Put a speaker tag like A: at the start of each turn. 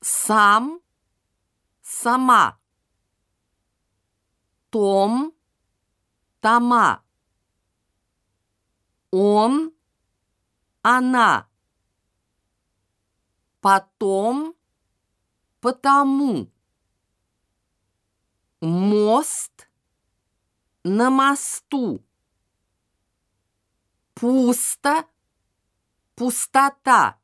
A: сам, сама, том, тома, он, она, потом, потому, мост, на мосту, пусто, пустота.